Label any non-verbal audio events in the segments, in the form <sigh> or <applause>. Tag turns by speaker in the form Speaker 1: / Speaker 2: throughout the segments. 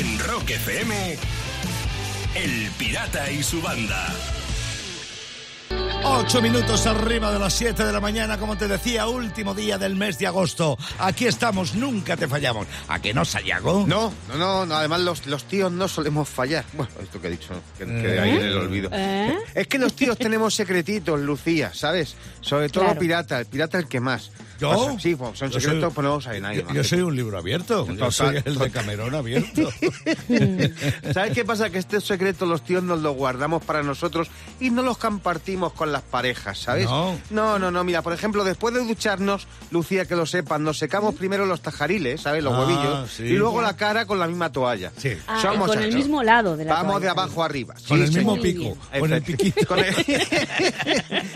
Speaker 1: En Rock FM, El Pirata y su banda.
Speaker 2: Ocho minutos arriba de las siete de la mañana, como te decía, último día del mes de agosto. Aquí estamos, nunca te fallamos. ¿A que no, Sayago?
Speaker 3: No, no, no, no, además los, los tíos no solemos fallar. Bueno, esto que he dicho, que quede ahí en el olvido.
Speaker 4: ¿Eh?
Speaker 3: Es que los tíos tenemos secretitos, Lucía, ¿sabes? Sobre todo
Speaker 4: Claro.
Speaker 3: pirata, el pirata el que más.
Speaker 2: ¿Yo?
Speaker 3: O sea, sí, pues son secretos,
Speaker 2: soy-
Speaker 3: pues no lo sabe nadie.
Speaker 2: Yo,
Speaker 3: más
Speaker 2: yo soy un libro abierto. Yo soy el de. Camerón abierto. <laughs>
Speaker 3: ¿Sabes qué pasa? Que estos secretos los tíos nos los guardamos para nosotros y no los compartimos con las parejas, ¿sabes?
Speaker 2: No.
Speaker 3: no, no, no. Mira, por ejemplo, después de ducharnos, Lucía, que lo sepan, nos secamos primero los tajariles, ¿sabes? Los
Speaker 2: Ah,
Speaker 3: huevillos.
Speaker 2: sí.
Speaker 3: Y luego la cara con la misma toalla.
Speaker 2: Sí.
Speaker 4: Ah,
Speaker 3: Somos
Speaker 4: con el mismo lado de la
Speaker 3: Vamos
Speaker 4: toalla.
Speaker 3: de abajo arriba.
Speaker 2: Con
Speaker 3: Sí,
Speaker 2: el mismo pico, con el piquito. <laughs>
Speaker 3: Con el,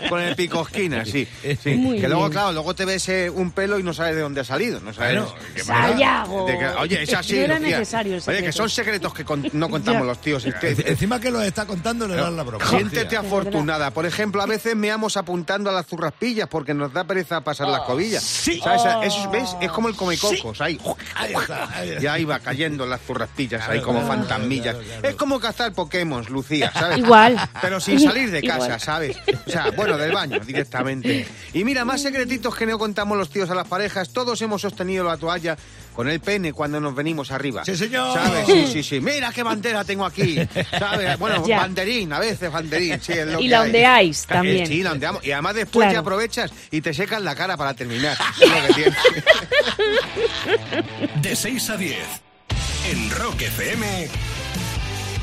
Speaker 3: con el pico esquina, sí. <laughs> sí.
Speaker 4: Muy
Speaker 3: que luego,
Speaker 4: bien.
Speaker 3: claro, luego te ves un pelo y no sabes de dónde ha salido. No sabes.
Speaker 2: Bueno,
Speaker 3: qué
Speaker 4: Sayago.
Speaker 3: de que- oye, es así.
Speaker 4: No era necesario el
Speaker 3: Oye, que son secretos que con- no contamos los tíos. Este-
Speaker 2: Enci- Encima que lo está contando le dan la broma.
Speaker 3: Siéntete afortunada. Por ejemplo, a veces meamos apuntando a las zurraspillas porque nos da pereza pasar las cobillas.
Speaker 2: sí.
Speaker 3: ¿Sabes? Eso, ¿Ves? Es como el comecocos. Ahí.
Speaker 2: Ahí está, ahí está.
Speaker 3: Iba cayendo las zurraspillas ahí como
Speaker 2: claro,
Speaker 3: fantasmillas.
Speaker 2: claro, claro.
Speaker 3: Es como cazar Pokémon, Lucía, ¿sabes?
Speaker 4: Igual.
Speaker 3: Pero sin salir de <laughs> casa,
Speaker 4: Igual.
Speaker 3: ¿sabes? O sea, bueno, del baño directamente. Y mira, más secretitos que no contamos los tíos a las parejas. Todos hemos sostenido la toalla con el pene cuando nos venimos arriba.
Speaker 2: Sí, señor.
Speaker 3: ¿Sabes? Sí, sí, sí. Mira qué bandera tengo aquí. ¿Sabes? Bueno,
Speaker 4: Ya.
Speaker 3: banderín, a veces banderín. Sí, es lo
Speaker 4: Y
Speaker 3: que
Speaker 4: la ondeáis también.
Speaker 3: Sí, la ondeamos. Y además después
Speaker 4: Claro.
Speaker 3: ya aprovechas y te secas la cara para terminar. <laughs> Es lo que tiene.
Speaker 1: De 6 a 10. En Rock FM,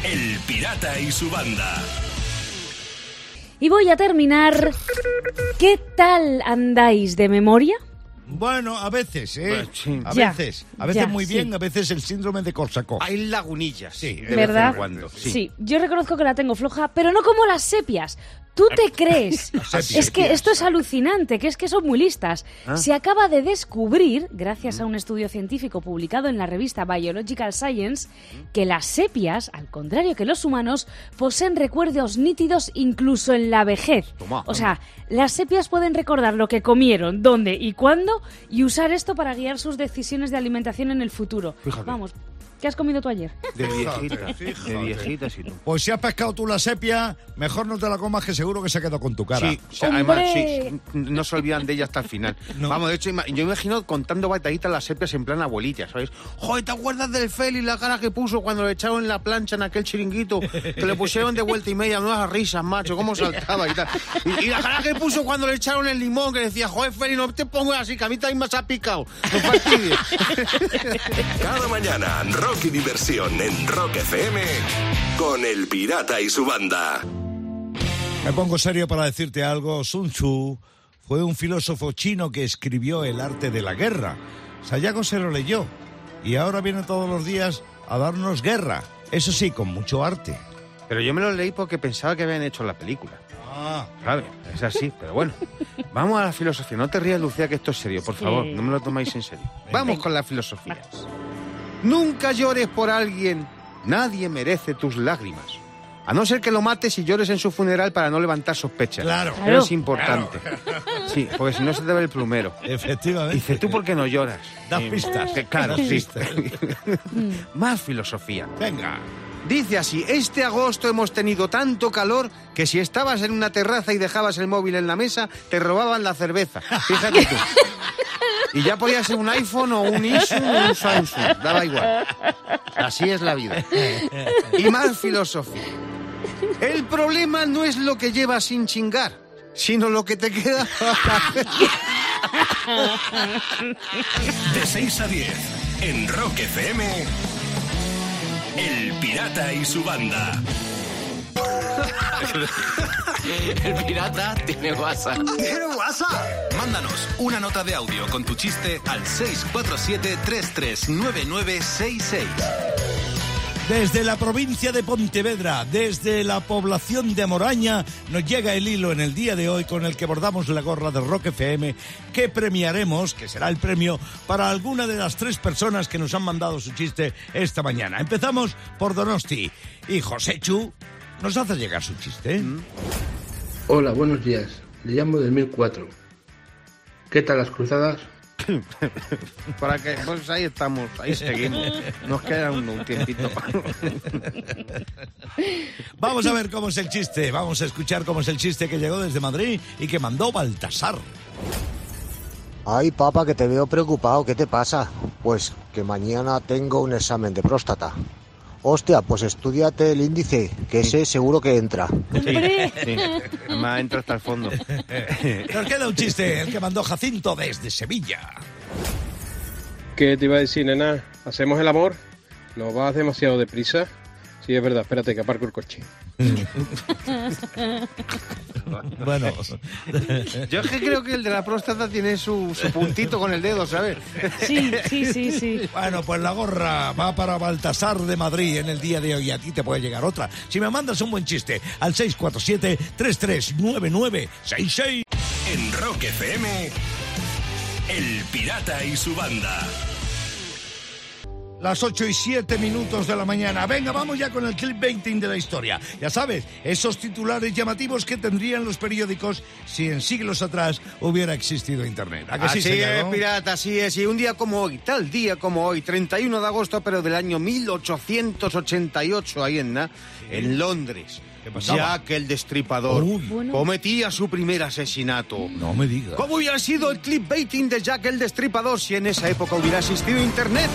Speaker 1: El Pirata y su banda.
Speaker 4: Y voy a terminar. ¿Qué tal andáis de memoria?
Speaker 2: Bueno, a veces, ¿eh?
Speaker 3: Pues sí.
Speaker 2: A
Speaker 4: Ya,
Speaker 2: veces. A veces
Speaker 4: ya,
Speaker 2: muy
Speaker 4: sí.
Speaker 2: bien, a veces el síndrome de Korsakov.
Speaker 3: Hay lagunillas.
Speaker 2: Sí,
Speaker 3: de vez en
Speaker 4: ¿Verdad?
Speaker 3: cuando,
Speaker 4: Sí. yo reconozco que la tengo floja, pero no como las sepias. ¿Tú te <laughs> crees? es que esto es alucinante, que es que son muy listas.
Speaker 3: Ah.
Speaker 4: Se acaba de descubrir, gracias a un estudio científico publicado en la revista Biological Science, que las sepias, al contrario que los humanos, poseen recuerdos nítidos incluso en la vejez.
Speaker 3: Toma.
Speaker 4: O sea, las sepias pueden recordar lo que comieron, dónde y cuándo y usar esto para guiar sus decisiones de alimentación en el futuro.
Speaker 3: Fíjate.
Speaker 4: Vamos, ¿qué has comido tú ayer?
Speaker 3: De viejita.
Speaker 2: Fíjate,
Speaker 3: De
Speaker 2: fíjate.
Speaker 3: viejitas y tú.
Speaker 2: Pues si has pescado tú la sepia, mejor no te la comas que seguro que se quedó con tu cara.
Speaker 3: Sí, sí, además, sí, no se olvidan de ella hasta el final. <laughs>
Speaker 2: No.
Speaker 3: Vamos, de hecho, yo imagino contando batallitas las sepias en plan abuelita, ¿sabes? Joder, ¿te acuerdas del Félix la cara que puso cuando le echaron en la plancha en aquel chiringuito? Que le pusieron de vuelta y media, unas risas, macho, cómo saltaba y tal. Y, y la cara que puso cuando le echaron el limón, que decía, joder, Félix, no te pongas así, que a mí también me has picado. No fastidies. <laughs>
Speaker 1: Cada mañana, rock y diversión en Rock FM con El Pirata y su banda.
Speaker 2: Me pongo serio para decirte algo. Sun Tzu fue un filósofo chino que escribió El arte de la guerra. Sayago se lo leyó y ahora viene todos los días a darnos guerra. Eso sí, con mucho arte.
Speaker 3: Pero yo me lo leí porque pensaba que habían hecho la película.
Speaker 2: Ah,
Speaker 3: ¿Sabes? Es así, pero bueno. Vamos a la filosofía. No te rías, Lucía, que esto es serio, por
Speaker 4: Sí.
Speaker 3: favor. No me lo tomáis en serio. Vamos con la filosofía. Nunca llores por alguien. Nadie merece tus lágrimas. A no ser que lo mates y llores en su funeral para no levantar sospechas.
Speaker 2: Claro.
Speaker 3: Pero
Speaker 4: Claro.
Speaker 3: es importante. Sí, porque si no se te ve el plumero.
Speaker 2: efectivamente.
Speaker 3: Dice, ¿tú por qué no lloras?
Speaker 2: Das
Speaker 3: Eh,
Speaker 2: pistas.
Speaker 3: que claro,
Speaker 2: Das
Speaker 3: sí.
Speaker 2: pistas.
Speaker 3: Más filosofía.
Speaker 2: Venga.
Speaker 3: Dice así, este agosto hemos tenido tanto calor que si estabas en una terraza y dejabas el móvil en la mesa, te robaban la cerveza. <laughs> Fíjate tú. Y ya podía ser un iPhone o un Isu o un Samsung, daba igual. Así es la vida. Y más filosofía. El problema no es lo que llevas sin chingar, sino lo que te queda.
Speaker 1: De 6 a 10 en Rock FM, El Pirata y su banda. <laughs>
Speaker 5: El pirata tiene WhatsApp.
Speaker 1: Mándanos una nota de audio con tu chiste al 647-339966.
Speaker 2: Desde la provincia de Pontevedra, desde la población de Moraña, nos llega el hilo en el día de hoy con el que bordamos la gorra de Rock FM, que premiaremos, que será el premio para alguna de las tres personas que nos han mandado su chiste esta mañana. Empezamos por Donosti. Y José Chu nos hace llegar su chiste.
Speaker 6: Hola, buenos días. Le llamo del 1004. ¿Qué tal las cruzadas? <laughs>
Speaker 3: Para que, pues ahí estamos, ahí seguimos. Nos queda un, un tiempito. <laughs>
Speaker 2: Vamos a ver cómo es el chiste. Vamos a escuchar cómo es el chiste que llegó desde Madrid y que mandó Baltasar.
Speaker 6: Ay, papá, que te veo preocupado. ¿Qué te pasa? Pues que mañana tengo un examen de próstata. Hostia, pues estudiate el índice, que ese seguro que entra.
Speaker 4: ¡Hombre!
Speaker 3: Sí, además entra hasta el fondo. <laughs>
Speaker 2: Nos queda un chiste, el que mandó Jacinto desde Sevilla.
Speaker 7: ¿Qué te iba a decir, nena? ¿Hacemos el amor? ¿No vas demasiado deprisa? Sí, es verdad, espérate que aparco el coche.
Speaker 2: Bueno,
Speaker 3: Yo es que creo que el de la próstata tiene su, su puntito con el dedo, ¿sabes?
Speaker 4: Sí, sí, sí, sí.
Speaker 2: bueno, pues la gorra va para Baltasar de Madrid en el día de hoy. A ti te puede llegar otra. Si me mandas un buen chiste al 647-339966.
Speaker 1: En Rock FM, El Pirata y su banda.
Speaker 2: Las 8 y 7 minutos de la mañana. Venga, vamos ya con el clickbaiting de la historia. Ya sabes, esos titulares llamativos que tendrían los periódicos si en siglos atrás hubiera existido Internet. ¿A que sí,
Speaker 3: así
Speaker 2: señor,
Speaker 3: es,
Speaker 2: no?
Speaker 3: pirata, así es. Y un día como hoy, tal día como hoy, 31 de agosto, pero del año 1888, ahí en, Na- en Londres.
Speaker 2: ¿Qué pasaba?
Speaker 3: Jack el Destripador
Speaker 2: Uy.
Speaker 3: Cometía su primer asesinato.
Speaker 2: No me digas.
Speaker 3: ¿Cómo hubiera sido el clickbaiting de Jack el Destripador si en esa época hubiera existido Internet?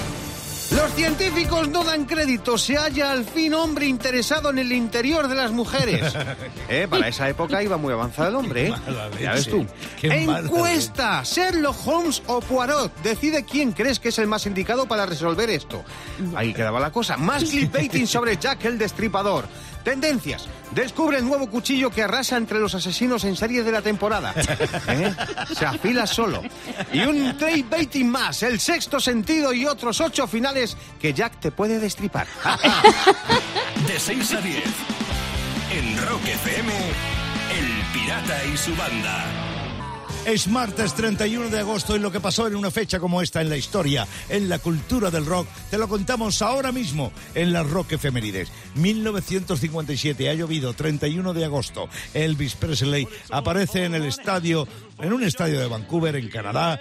Speaker 3: Los científicos no dan crédito. Se halla al fin hombre interesado en el interior de las mujeres. <laughs> Eh, para esa época iba muy avanzado el hombre, ¿eh? Ya ves tú. Encuesta. Sherlock Holmes o Poirot. Decide quién crees que es el más indicado para resolver esto. Ahí quedaba la cosa. Más <laughs> clickbaiting sobre Jack el Destripador. Tendencias. Descubre el nuevo cuchillo que arrasa entre los asesinos en serie de la temporada. <laughs> ¿Eh? Se afila solo. Y un clickbaiting más. El sexto sentido y otros ocho finales que Jack te puede destripar. <laughs>
Speaker 1: De 6 a 10. En Rock FM, El Pirata y su banda.
Speaker 2: Es martes 31 de agosto y lo que pasó en una fecha como esta en la historia, en la cultura del rock, te lo contamos ahora mismo en las Rock Efemérides. 1957, ha llovido, 31 de agosto. Elvis Presley aparece en el estadio, en un estadio de Vancouver, en Canadá.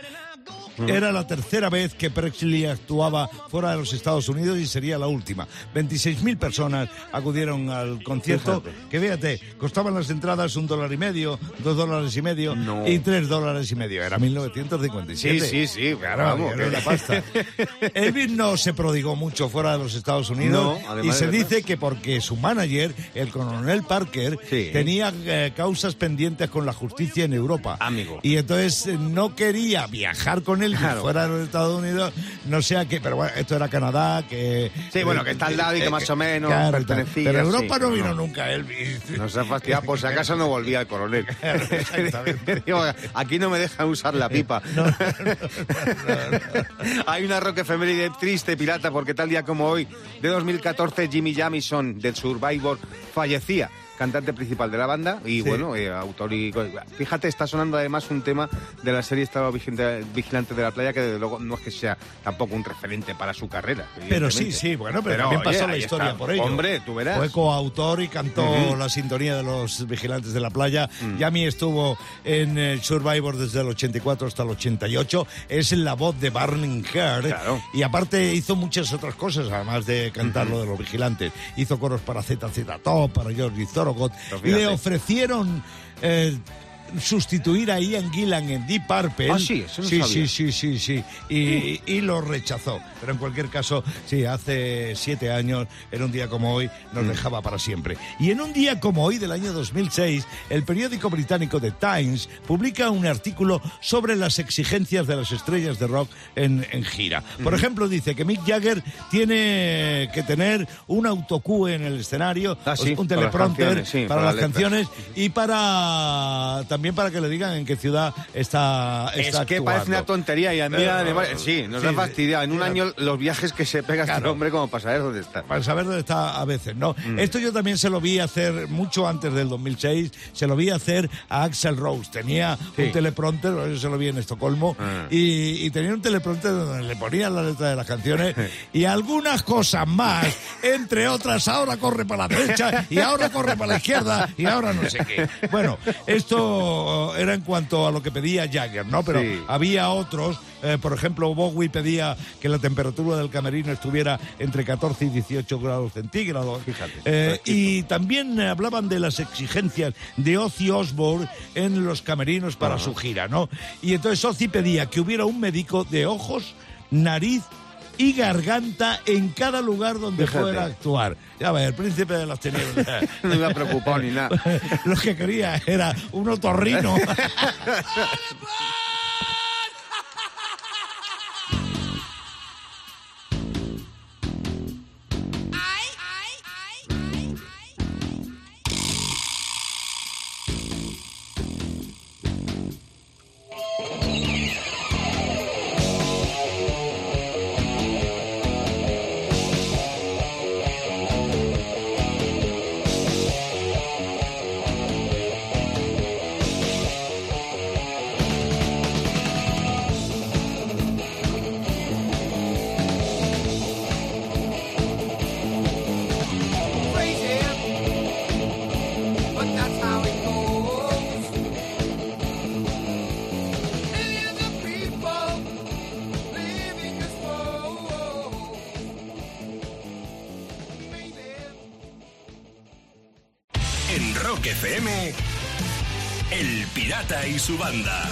Speaker 2: Era la tercera vez que Presley actuaba fuera de los Estados Unidos y sería la última. 26.000 personas acudieron al concierto, que fíjate, costaban las entradas un dólar y medio, dos dólares y medio
Speaker 3: No.
Speaker 2: y tres dólares y medio. Era 1957.
Speaker 3: Sí, sí, sí,
Speaker 2: Claro,
Speaker 3: vamos,
Speaker 2: era una pasta. <laughs> Elvis no se prodigó mucho fuera de los Estados Unidos
Speaker 3: No,
Speaker 2: y se dice que porque su manager, el coronel Parker,
Speaker 3: Sí.
Speaker 2: tenía eh, causas pendientes con la justicia en Europa.
Speaker 3: Amigo.
Speaker 2: Y entonces eh, no quería viajar con él
Speaker 3: Claro.
Speaker 2: fuera de los Estados Unidos, no sea que, pero bueno, esto era Canadá, que...
Speaker 3: Sí, bueno, que está al lado y que más o menos pertenecía,
Speaker 2: Pero Europa
Speaker 3: sí,
Speaker 2: no vino
Speaker 3: no.
Speaker 2: nunca Elvis.
Speaker 3: No se ha fastidiado, por si acaso no volvía el coronel. <laughs>
Speaker 2: Exactamente. <laughs>
Speaker 3: Digo, aquí no me dejan usar la pipa. <laughs> Hay una rock efeméride triste, pirata, porque tal día como hoy, de 2014, Jimmy Jamison, del Survivor, fallecía. Cantante principal de la banda y,
Speaker 2: Sí.
Speaker 3: bueno, eh, autor y... Fíjate, está sonando además un tema de la serie Estado Vigilante, Vigilante de la Playa que, desde luego, no es que sea tampoco un referente para su carrera.
Speaker 2: Pero sí, sí, bueno, pero, también
Speaker 3: oye,
Speaker 2: pasó la historia
Speaker 3: está.
Speaker 2: por ello.
Speaker 3: Hombre, tú verás.
Speaker 2: Fue coautor y cantó la sintonía de los vigilantes de la playa.
Speaker 3: Mm.
Speaker 2: Yami estuvo en el Survivor desde el 84 hasta el 88. Es la voz de Burning Heart.
Speaker 3: Claro.
Speaker 2: Y aparte hizo muchas otras cosas, además de cantar lo de los vigilantes. Hizo coros para ZZ Top, para George Thorogood. Le ofrecieron... eh, sustituir a Ian Gillan en Deep Purple.
Speaker 3: Ah, sí, eso no
Speaker 2: sí,
Speaker 3: sabía.
Speaker 2: sí, sí, sí, sí. Y, y lo rechazó. Pero en cualquier caso, sí, hace siete años, en un día como hoy, nos
Speaker 3: Mm.
Speaker 2: dejaba para siempre. Y en un día como hoy del año 2006, el periódico británico The Times publica un artículo sobre las exigencias de las estrellas de rock en, en gira. Por ejemplo, dice que Mick Jagger tiene que tener un autocue en el escenario,
Speaker 3: Ah, sí,
Speaker 2: un
Speaker 3: para las
Speaker 2: teleprompter
Speaker 3: canciones, sí,
Speaker 2: para,
Speaker 3: para
Speaker 2: las canciones y para también para que le digan en qué ciudad está,
Speaker 3: Es
Speaker 2: está
Speaker 3: que
Speaker 2: actuando.
Speaker 3: parece una tontería y a mí además, sí, nos
Speaker 2: sí,
Speaker 3: ha
Speaker 2: sí.
Speaker 3: fastidiado. En un
Speaker 2: Mira,
Speaker 3: año los viajes que se pega este hombre como para saber dónde está.
Speaker 2: para saber dónde está a veces, ¿no?
Speaker 3: Mm.
Speaker 2: Esto yo también se lo vi hacer mucho antes del 2006, se lo vi hacer a Axel Rose. Tenía
Speaker 3: Sí.
Speaker 2: un teleprompter, eso se lo vi en Estocolmo,
Speaker 3: Ah.
Speaker 2: y, y tenía un teleprompter donde le ponían la letra de las canciones <laughs> y algunas cosas más, entre otras, ahora corre para la derecha y ahora corre para la izquierda y ahora no sé qué. Bueno, esto eso era en cuanto a lo que pedía Jagger, ¿no? Pero
Speaker 3: Sí.
Speaker 2: había otros, eh, por ejemplo, Bowie pedía que la temperatura del camerino estuviera entre 14 y 18 grados centígrados.
Speaker 3: Fíjate,
Speaker 2: Eh, y también eh, hablaban de las exigencias de Ozzy Osbourne en los camerinos para su gira, ¿no? Y entonces Ozzy pedía que hubiera un médico de ojos, nariz y garganta en cada lugar donde
Speaker 3: Fíjate.
Speaker 2: fuera a actuar. Ya ves, el príncipe de las tinieblas. <laughs>
Speaker 3: No me ha preocupado ni nada. <laughs>
Speaker 2: Lo que quería era un otorrino. <laughs>
Speaker 1: El y su banda.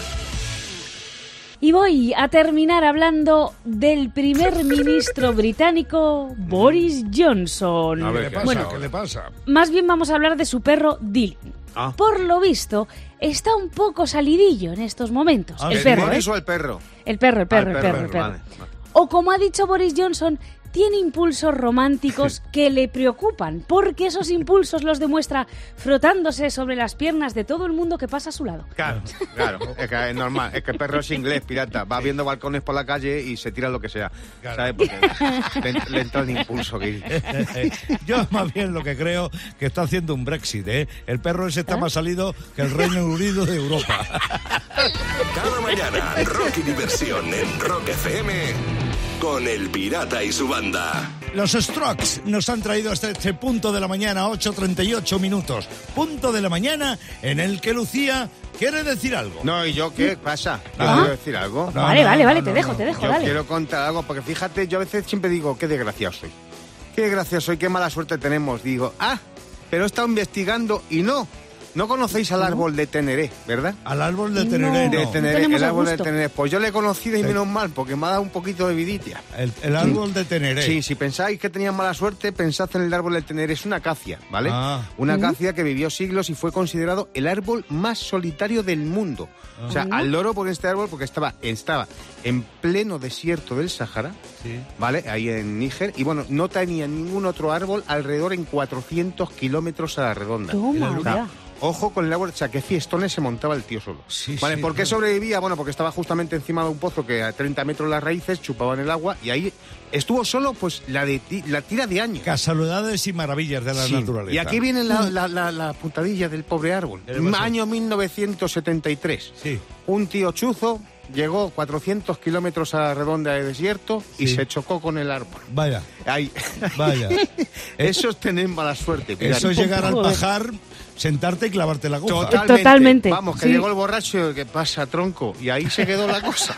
Speaker 4: Y voy a terminar hablando del primer ministro británico Boris Johnson.
Speaker 3: A
Speaker 2: ¿Qué
Speaker 3: ver,
Speaker 2: le
Speaker 3: ¿qué
Speaker 2: pasa?
Speaker 4: Bueno.
Speaker 2: ¿Qué le pasa?
Speaker 4: Más bien vamos a hablar de su perro Dylan.
Speaker 3: Ah.
Speaker 4: Por lo visto, está un poco salidillo en estos momentos.
Speaker 2: Ah,
Speaker 4: el
Speaker 2: ¿el
Speaker 4: perro, ¿eh?
Speaker 3: Boris o el perro?
Speaker 4: El perro, el perro,
Speaker 3: Ah,
Speaker 4: el
Speaker 3: el
Speaker 4: perro,
Speaker 3: perro,
Speaker 4: el perro.
Speaker 3: vale, vale.
Speaker 4: O como ha dicho Boris Johnson, tiene impulsos románticos que le preocupan, porque esos impulsos los demuestra frotándose sobre las piernas de todo el mundo que pasa a su lado.
Speaker 3: Claro, claro, es que es normal, es que el perro es inglés, pirata, va viendo balcones por la calle y se tira lo que sea,
Speaker 2: Claro.
Speaker 3: ¿sabes? Porque le, le entra el impulso que <laughs>
Speaker 2: Yo más bien lo que creo que está haciendo un Brexit, ¿eh? El perro ese está más salido que el Reino Unido de Europa.
Speaker 1: Cada mañana, rock y diversión en Rock FM con El Pirata y su banda.
Speaker 2: Los Strokes nos han traído hasta este punto de la mañana, 8.38 minutos. Punto de la mañana en el que Lucía quiere decir algo.
Speaker 3: No, ¿y yo qué pasa? ¿Yo
Speaker 4: Ah.
Speaker 3: quiero decir algo?
Speaker 2: No,
Speaker 4: vale,
Speaker 2: no,
Speaker 4: vale, vale,
Speaker 2: no,
Speaker 4: te
Speaker 2: no.
Speaker 4: dejo, te dejo,
Speaker 3: Yo
Speaker 4: dale.
Speaker 3: quiero contar algo, porque fíjate, yo a veces siempre digo, qué desgraciado soy. Qué desgraciado soy, qué mala suerte tenemos. Digo, ah, pero he estado investigando y no. No conocéis al árbol de Teneré, ¿verdad?
Speaker 2: Al árbol de
Speaker 4: No.
Speaker 2: Teneré,
Speaker 3: De
Speaker 2: no.
Speaker 3: Teneré,
Speaker 4: tenemos
Speaker 3: el árbol de. Teneré. Pues yo le he conocido y
Speaker 2: Sí.
Speaker 3: menos mal, porque me ha dado un poquito de viditia.
Speaker 2: El, el árbol de Teneré.
Speaker 3: Sí, si pensáis que tenían mala suerte, pensad en el árbol de Teneré. Es una acacia, ¿vale?
Speaker 2: Ah.
Speaker 3: Una acacia que vivió siglos y fue considerado el árbol más solitario del mundo. O sea, al loro por este árbol, porque estaba, estaba en pleno desierto del Sahara,
Speaker 2: Sí.
Speaker 3: ¿vale? Ahí en Níger. Y bueno, no tenía ningún otro árbol alrededor en 400 kilómetros a la redonda.
Speaker 4: Toma,
Speaker 3: O sea,
Speaker 4: ya.
Speaker 3: Ojo con el árbol, o sea, qué fiestones se montaba el tío solo.
Speaker 2: Sí,
Speaker 3: vale,
Speaker 2: sí,
Speaker 3: ¿por qué
Speaker 2: claro.
Speaker 3: sobrevivía? Bueno, porque estaba justamente encima de un pozo que a 30 metros las raíces chupaban el agua y ahí estuvo solo pues la, de la tira de años.
Speaker 2: Casualidades y maravillas de la
Speaker 3: Sí.
Speaker 2: naturaleza.
Speaker 3: Y aquí viene la, la, la- la puntadilla del pobre árbol. Año 1973.
Speaker 2: Sí.
Speaker 3: Un tío chuzo llegó 400 kilómetros a la redonda de desierto y se chocó con el árbol.
Speaker 2: Vaya,
Speaker 3: Ahí.
Speaker 2: vaya. <laughs>
Speaker 3: Eso es tener mala suerte. mira.
Speaker 2: Eso es llegar al pajar, sentarte y clavarte la aguja.
Speaker 3: Totalmente.
Speaker 4: Totalmente,
Speaker 3: Vamos, que
Speaker 4: sí.
Speaker 3: llegó el borracho y que pasa, tronco. Y ahí se quedó la cosa.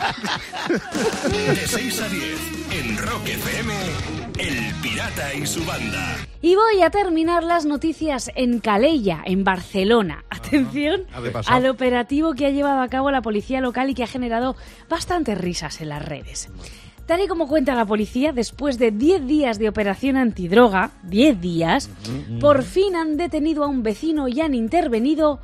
Speaker 1: De 6 a 10 en Rock FM, El Pirata y su banda.
Speaker 4: Y voy a terminar las noticias en Calella, en Barcelona. Atención
Speaker 2: A ver, pasó.
Speaker 4: al operativo que ha llevado a cabo la policía local y que ha generado bastantes risas en las redes. Tal y como cuenta la policía, después de 10 días de operación antidroga, 10 días, por fin han detenido a un vecino y han intervenido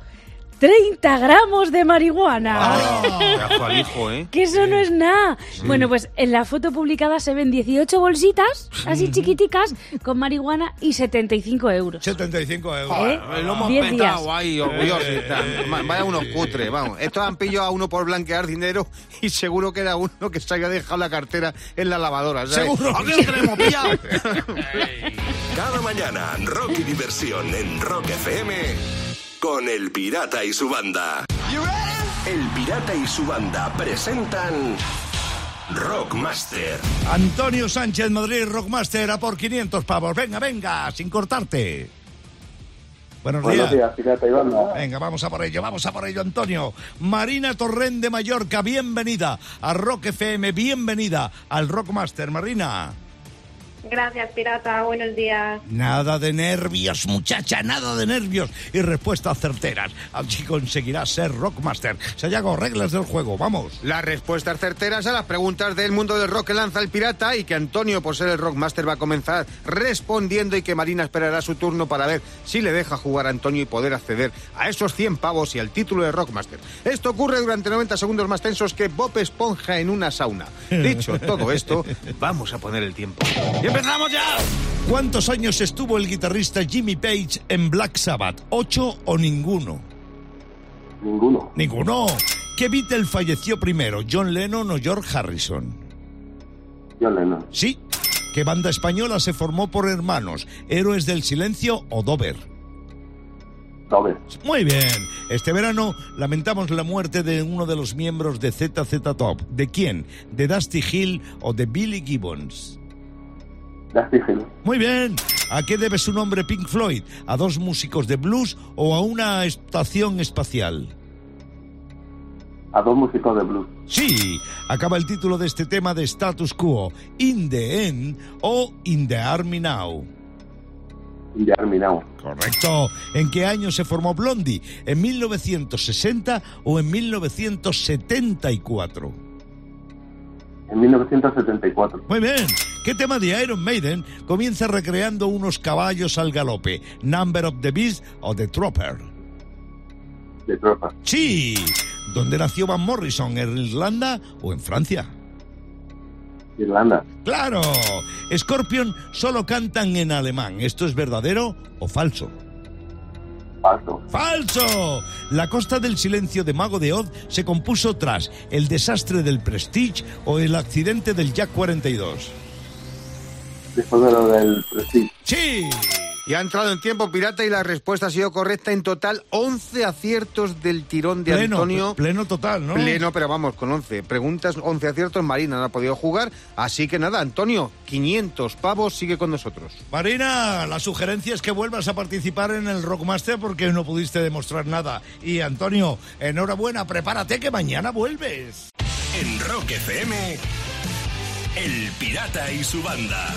Speaker 4: 30 gramos de marihuana.
Speaker 3: Pedazo al hijo, ¿eh?
Speaker 4: Que eso no es nada. Bueno, pues en la foto publicada se ven 18 bolsitas, así chiquiticas, con marihuana y 75 euros.
Speaker 2: 75 euros.
Speaker 4: ¿Eh?
Speaker 3: Lo hemos
Speaker 4: Diez
Speaker 3: petado
Speaker 4: días.
Speaker 3: ahí, orgullosos. y tal. Ma- Vaya unos cutres, vamos. Estos han pillado a uno por blanquear dinero y seguro que era uno que se había dejado la cartera en la lavadora. ¿sabes?
Speaker 2: Seguro.
Speaker 3: Aquí lo tenemos pillado. <laughs>
Speaker 1: Cada mañana, rock y diversión en Rock FM con El Pirata y su banda. El Pirata y su banda presentan Rockmaster.
Speaker 2: Antonio Sánchez Madrid Rockmaster a por 500 pavos. Venga, venga, sin cortarte. Buenos,
Speaker 8: Buenos
Speaker 2: días.
Speaker 8: días, pirata y banda.
Speaker 2: Venga, vamos a por ello, vamos a por ello, Antonio. Marina Torrent de Mallorca, bienvenida a Rock FM, bienvenida al Rockmaster, Marina.
Speaker 9: Gracias, pirata. Buenos días.
Speaker 2: Nada de nervios, muchacha, nada de nervios. Y respuestas certeras. Así conseguirás ser Rockmaster. Sayago, reglas del juego, vamos.
Speaker 3: Las respuestas certeras a las preguntas del mundo del rock que lanza el pirata y que Antonio, por ser el rockmaster, va a comenzar respondiendo y que Marina esperará su turno para ver si le deja jugar a Antonio y poder acceder a esos 100 pavos y al título de rockmaster. Esto ocurre durante 90 segundos más tensos que Bob Esponja en una sauna. <laughs> Dicho todo esto, vamos a poner el tiempo. ¡Y empezamos ya!
Speaker 2: ¿Cuántos años estuvo el guitarrista Jimmy Page en Black Sabbath? ¿Ocho o ninguno?
Speaker 8: Ninguno.
Speaker 2: Ninguno. ¿Qué Beatle falleció primero, John Lennon o George Harrison?
Speaker 8: John Lennon.
Speaker 2: Sí. ¿Qué banda española se formó por hermanos, Héroes del Silencio o Dover?
Speaker 8: Dover.
Speaker 2: Muy bien. Este verano lamentamos la muerte de uno de los miembros de ZZ Top. ¿De quién? ¿De Dusty Hill o de Billy Gibbons? Muy bien. ¿A qué debe su nombre Pink Floyd? ¿A dos músicos de blues o a una estación espacial?
Speaker 8: A dos músicos de blues.
Speaker 2: Sí, acaba el título de este tema de Status Quo, In the End o In the Army Now.
Speaker 8: Y ya terminamos.
Speaker 2: Correcto. ¿En qué año se formó Blondie? ¿En 1960 o en 1974?
Speaker 8: En 1974.
Speaker 2: Muy bien. ¿Qué tema de Iron Maiden comienza recreando unos caballos al galope? ¿Number of the Beast o The Trooper?
Speaker 8: De tropa.
Speaker 2: Sí. ¿Dónde nació Van Morrison? ¿En Irlanda o en Francia?
Speaker 8: Irlanda.
Speaker 2: ¡Claro! Scorpion solo cantan en alemán. ¿Esto es verdadero o falso?
Speaker 8: Falso.
Speaker 2: ¡Falso! La Costa del Silencio de Mago de Oz se compuso tras el desastre del Prestige o el accidente del Jack 42.
Speaker 8: Después de lo del Prestige.
Speaker 2: ¡Sí!
Speaker 3: Y ha entrado en tiempo pirata y la respuesta ha sido correcta en total 11 aciertos del tirón de
Speaker 2: Pleno,
Speaker 3: Antonio.
Speaker 2: pleno total, ¿no?
Speaker 3: Pleno, pero vamos, con 11 preguntas, 11 aciertos. Marina no ha podido jugar, así que nada, Antonio, 500 pavos, sigue con nosotros.
Speaker 2: Marina, la sugerencia es que vuelvas a participar en el Rockmaster porque no pudiste demostrar nada. Y Antonio, enhorabuena, prepárate que mañana vuelves.
Speaker 1: En Rock FM, El Pirata y su banda.